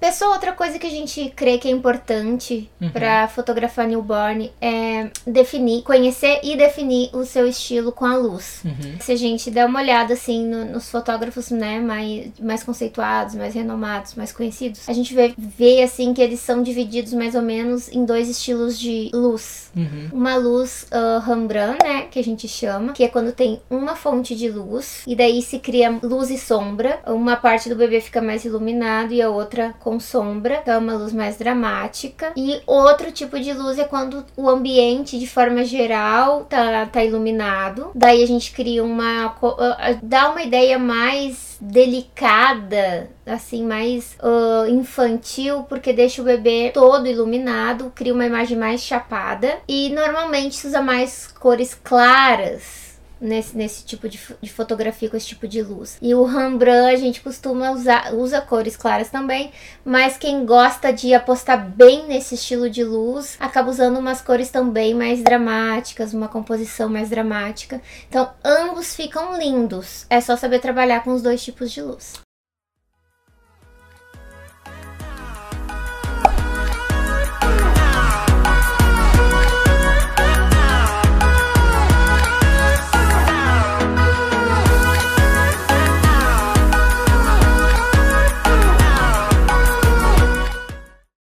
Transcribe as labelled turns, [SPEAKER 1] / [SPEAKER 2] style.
[SPEAKER 1] Pessoal, outra coisa que a gente crê que é importante
[SPEAKER 2] Uhum.
[SPEAKER 1] pra fotografar newborn é definir, conhecer e definir o seu estilo com a luz.
[SPEAKER 2] Uhum.
[SPEAKER 1] Se a gente der uma olhada assim no- nos fotógrafos, né, mais, mais conceituados, mais renomados, mais conhecidos, a gente vê, vê assim que eles são divididos mais ou menos em dois estilos de luz.
[SPEAKER 2] Uhum.
[SPEAKER 1] Uma luz ah, Rembrandt, né, que a gente chama, que é quando tem uma fonte de luz e daí se cria luz e sombra. Uma parte do bebê fica mais iluminado e a outra com sombra, então é uma luz mais dramática. E outro tipo de luz é quando o ambiente, de forma geral, tá, tá iluminado. Daí a gente cria uma. ah, ah, dá uma ideia mais delicada, assim, mais ah, infantil, porque deixa o bebê todo iluminado, cria uma imagem mais chapada. E normalmente usa mais cores claras. Nesse, nesse tipo de, de fotografia com esse tipo de luz. E o Rembrandt a gente costuma usar, usa cores claras também, mas quem gosta de apostar bem nesse estilo de luz acaba usando umas cores também mais dramáticas, uma composição mais dramática. Então ambos ficam lindos. É só saber trabalhar com os dois tipos de luz.